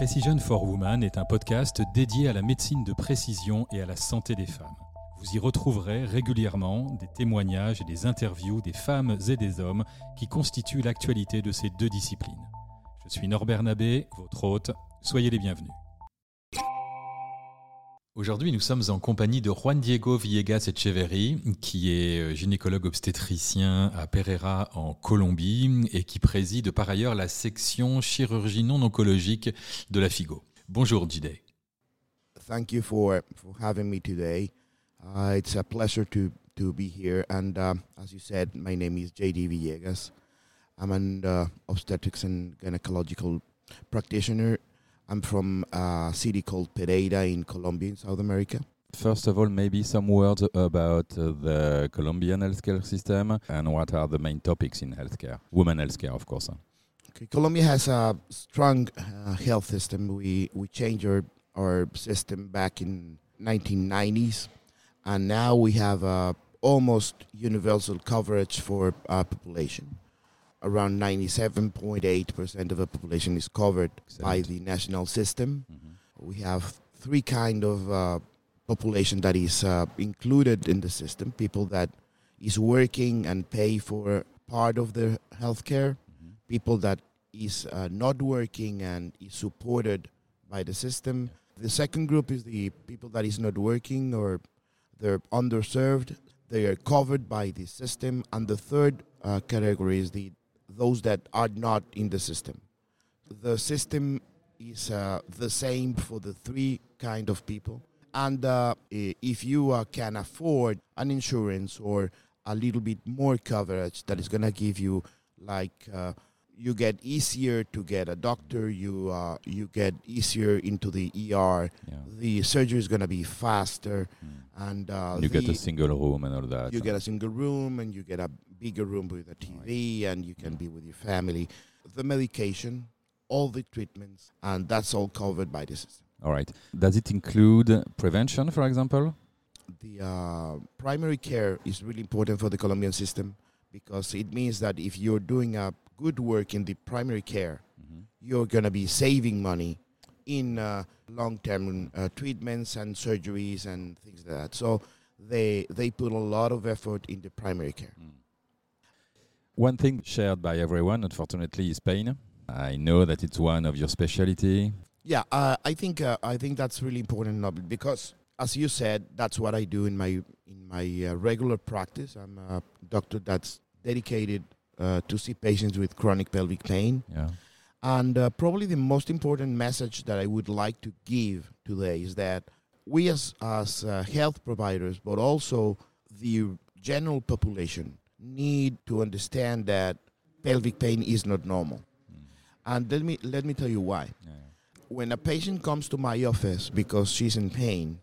Precision for Women est un podcast dédié à la médecine de précision et à la santé des femmes. Vous y retrouverez régulièrement des témoignages et des interviews des femmes et des hommes qui constituent l'actualité de ces deux disciplines. Je suis Norbert Nabé, votre hôte. Soyez les bienvenus. Aujourd'hui, nous sommes en compagnie de Juan Diego Villegas Echeverry, qui est gynécologue obstétricien à Pereira en Colombie et qui préside par ailleurs la section chirurgie non oncologique de la FIGO. Bonjour Jide. Thank you for, for having me today. Uh, it's a pleasure to, to be here. And uh, as you said, my name is JD Villegas. I'm an uh, obstetrics and gynecological practitioner. I'm from a city called Pereira in Colombia, in South America. First of all, maybe some words about uh, the Colombian healthcare system and what are the main topics in healthcare, women healthcare, of course. Okay, Colombia has a strong uh, health system. We we changed our our system back in 1990s, and now we have uh, almost universal coverage for our population. Around 97.8% of the population is covered by the national system. Mhm. We have three kind of uh, population that is uh, included in the system. People that is working and pay for part of their healthcare. Mhm. People that is uh, not working and is supported by the system. The second group is the people that is not working or they're underserved. They are covered by the system. And the third uh, category is the those that are not in the system. The system is uh, the same for the three kind of people. And uh, if you uh, can afford an insurance or a little bit more coverage, that is gonna give you like uh, you get easier to get a doctor. You uh, you get easier into the ER. Yeah. The surgery is gonna be faster, Mm. and uh, you get a single room and all that. you get a single room and you get a bigger room with a TV and you can be with your family. The medication, all the treatments, and that's all covered by the system. all right. Does it include prevention, for example? The uh, primary care is really important for the Colombian system because it means that if you're doing a good work in the primary care, Mhm. you're going to be saving money in uh, long-term uh, treatments and surgeries and things like that. So they they put a lot of effort in the primary care. Mm. One thing shared by everyone, unfortunately, is pain. I know that it's one of your specialty. Yeah, uh, I think uh, I think that's really important Nobel, because, as you said, that's what I do in my in my uh, regular practice. I'm a doctor that's dedicated uh, to see patients with chronic pelvic pain, Yeah. and uh, probably the most important message that I would like to give today is that we, as as uh, health providers, but also the general population, need to understand that pelvic pain is not normal. Mm. And let me let me tell you why Yeah. when a patient comes to my office because she's in pain,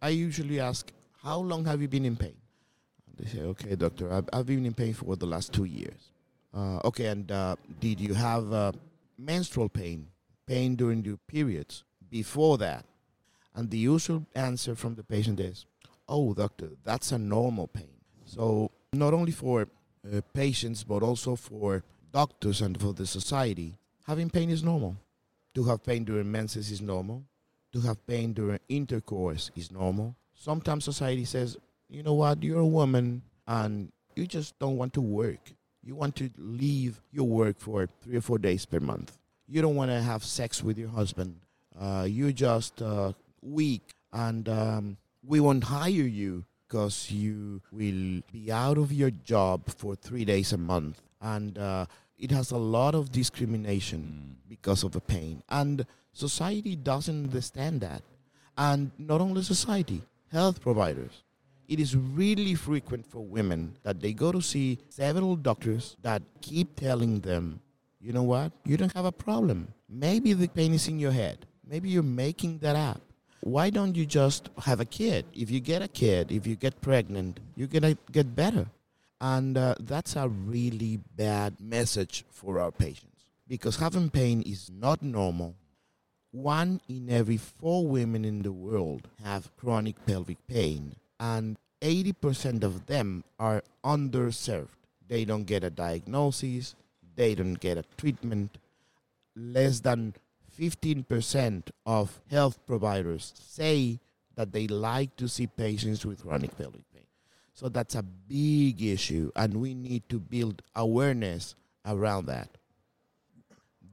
I usually ask, How long have you been in pain? They say, Okay, doctor, I've, I've been in pain for the last two years. Uh, okay, and uh, did you have uh, menstrual pain, pain during your periods before that? And the usual answer from the patient is, Oh, doctor, that's a normal pain. So, not only for uh, patients, but also for doctors and for the society, having pain is normal. To have pain during menses is normal. To have pain during intercourse is normal. Sometimes society says, you know what, you're a woman and you just don't want to work. You want to leave your work for three or four days per month. You don't want to have sex with your husband. Uh, you're just uh, weak and um, we won't hire you because you will be out of your job for three days a month. And uh, it has a lot of discrimination Mm. because of the pain. And society doesn't understand that. And not only society, health providers. It is really frequent for women that they go to see several doctors that keep telling them, you know what, you don't have a problem. Maybe the pain is in your head. Maybe you're making that up. Why don't you just have a kid? If you get a kid, if you get pregnant, you're going to get better. And uh, that's a really bad message for our patients because having pain is not normal. One in every four women in the world have chronic pelvic pain, and 80% of them are underserved. They don't get a diagnosis, they don't get a treatment. Less than 15% of health providers say that they like to see patients with chronic pelvic pain. So that's a big issue, and we need to build awareness around that.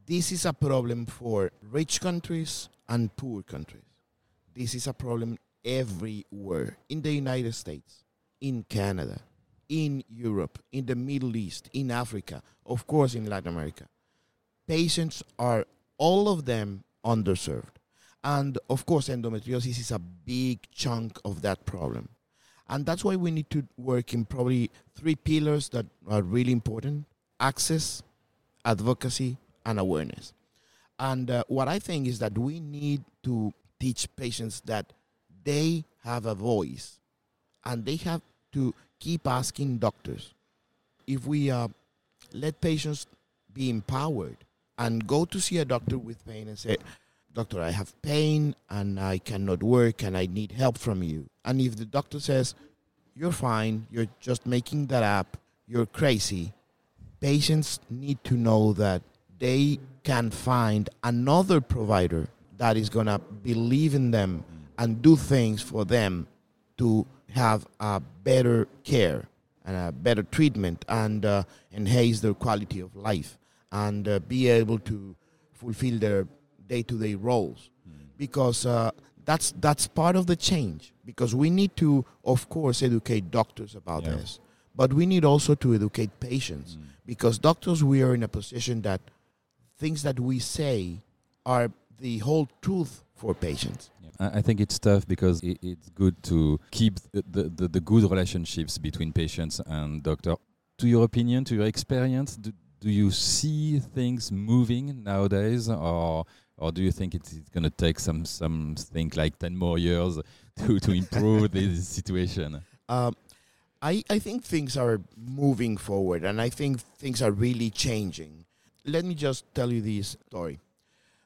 This is a problem for rich countries and poor countries. This is a problem everywhere in the United States, in Canada, in Europe, in the Middle East, in Africa, of course, in Latin America. Patients are all of them underserved. And of course, endometriosis is a big chunk of that problem. And that's why we need to work in probably three pillars that are really important access, advocacy, and awareness. And uh, what I think is that we need to teach patients that they have a voice and they have to keep asking doctors. If we uh, let patients be empowered and go to see a doctor with pain and say, Doctor, I have pain and I cannot work and I need help from you. And if the doctor says, You're fine, you're just making that up, you're crazy, patients need to know that they can find another provider that is going to believe in them and do things for them to have a better care and a better treatment and uh, enhance their quality of life and uh, be able to fulfill their day-to-day roles. Because uh, that's that's part of the change. Because we need to of course educate doctors about Yeah. this. But we need also to educate patients. Because doctors we are in a position that things that we say are the whole truth for patients. I I think it's tough because i it's good to keep the, the, the, the good relationships between patients and doctor. To your opinion, to your experience, do, do you see things moving nowadays, or or do you think it's, going to take some something like ten more years to, to improve this situation? Um, I, I think things are moving forward and I think things are really changing. Let me just tell you this story.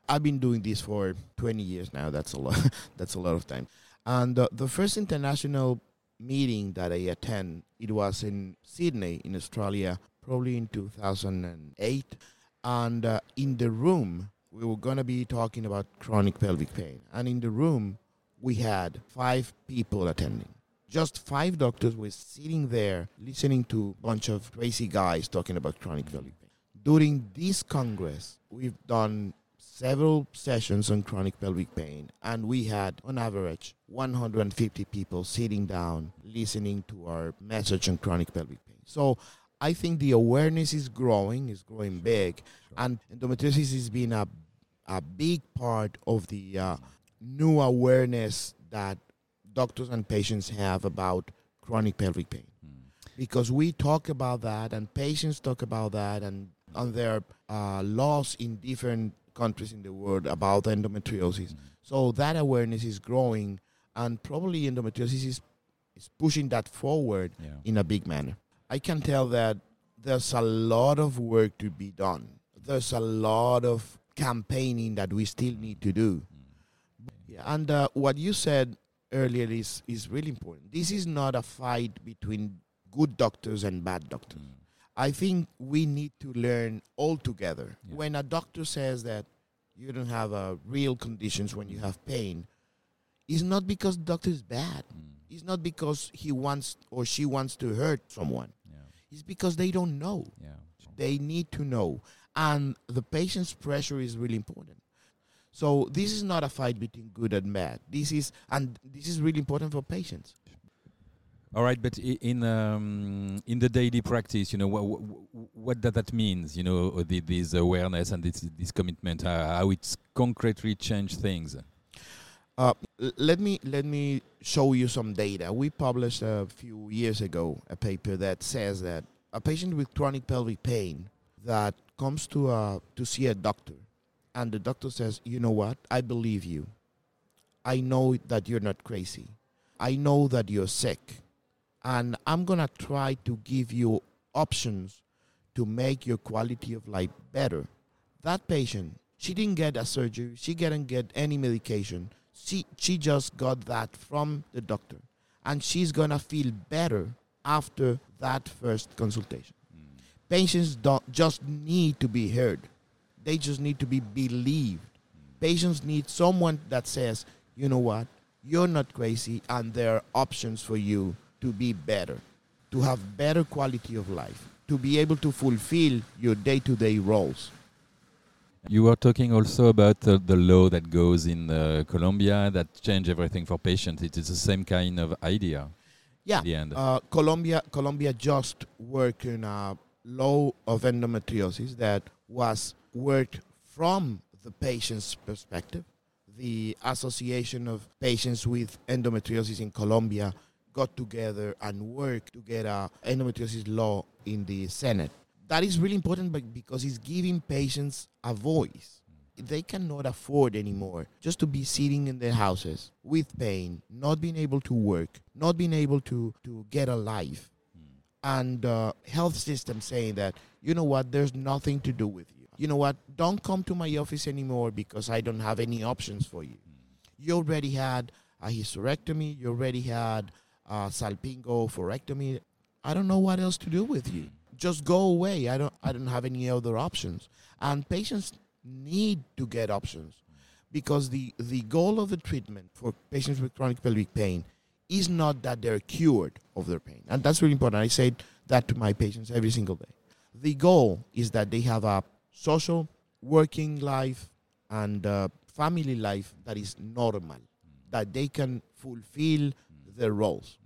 I've been doing this for 20 years now. That's a lot. That's a lot of time. And uh, the first international meeting that I attend, it was in Sydney, in Australia, probably in 2008. And uh, in the room, we were going to be talking about chronic pelvic pain. And in the room, we had five people attending. Just five doctors were sitting there listening to a bunch of crazy guys talking about chronic pelvic pain. During this congress, we've done several sessions on chronic pelvic pain, and we had, on average, 150 people sitting down listening to our message on chronic pelvic pain. So I think the awareness is growing, is growing big, and endometriosis has been a, a big part of the uh, new awareness that doctors and patients have about chronic pelvic pain because we talk about that and patients talk about that and on their uh, laws in different countries in the world about endometriosis. So that awareness is growing and probably endometriosis is, is pushing that forward Yeah. in a big manner. I can tell that there's a lot of work to be done. There's a lot of campaigning that we still need to do. Yeah, and uh, what you said earlier is, is really important. This is not a fight between good doctors and bad doctors. I think we need to learn all together. Yeah. When a doctor says that you don't have uh, real conditions when you have pain, it's not because the doctor is bad. It's not because he wants or she wants to hurt someone. It's because they don't know. Yeah. They need to know. And the patient's pressure is really important. So this is not a fight between good and bad. This is and this is really important for patients. All right, but in um, in the daily practice, you know, what what does that mean? You know, the, this awareness and this this commitment, uh, how it's concretely changed things. Uh, let me let me show you some data. We published a few years ago a paper that says that a patient with chronic pelvic pain that comes to a, to see a doctor, and the doctor says, "You know what? I believe you. I know that you're not crazy. I know that you're sick, and I'm gonna try to give you options to make your quality of life better." That patient, she didn't get a surgery. She didn't get any medication she she just got that from the doctor. And she's gonna feel better after that first consultation. Mm. Patients don't just need to be heard. They just need to be believed. Mm. Patients need someone that says, you know what, you're not crazy, and there are options for you to be better, to have better quality of life, to be able to fulfill your day-to-day roles. You were talking also about uh, the law that goes in uh, Colombia that change everything for patients. It is the same kind of idea. Yeah, the end. uh, Colombia, Colombia just worked in a law of endometriosis that was worked from the patient's perspective. The Association of Patients with Endometriosis in Colombia got together and worked to get a endometriosis law in the Senate. That is really important because it's giving patients a voice. They cannot afford anymore just to be sitting in their houses with pain, not being able to work, not being able to, to get a life, and uh, health system saying that, you know what, there's nothing to do with you. You know what, don't come to my office anymore because I don't have any options for you. You already had a hysterectomy, you already had a salpingo-oophorectomy. I don't know what else to do with you. Just go away. I don't I don't have any other options. And patients need to get options because the, the goal of the treatment for patients with chronic pelvic pain is not that they're cured of their pain. And that's really important. I say that to my patients every single day. The goal is that they have a social, working life, and uh, family life that is normal, that they can fulfill their roles.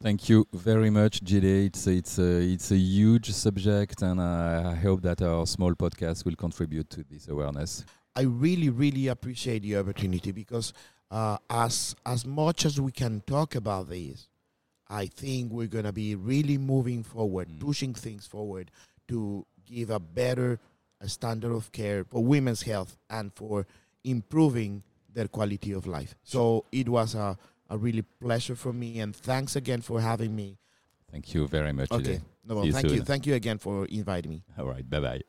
Thank you very much, JD. It's a, it's a, it's a huge subject, and I hope that our small podcast will contribute to this awareness. I really, really appreciate the opportunity because uh, as as much as we can talk about this, I think we're gonna be really moving forward, Mm. pushing things forward to give a better uh, standard of care for women's health and for improving their quality of life. So it was a, a really pleasure for me, and thanks again for having me. Thank you very much, Okay, JD. no, well, thank you, thank you again for inviting me. All right, bye bye.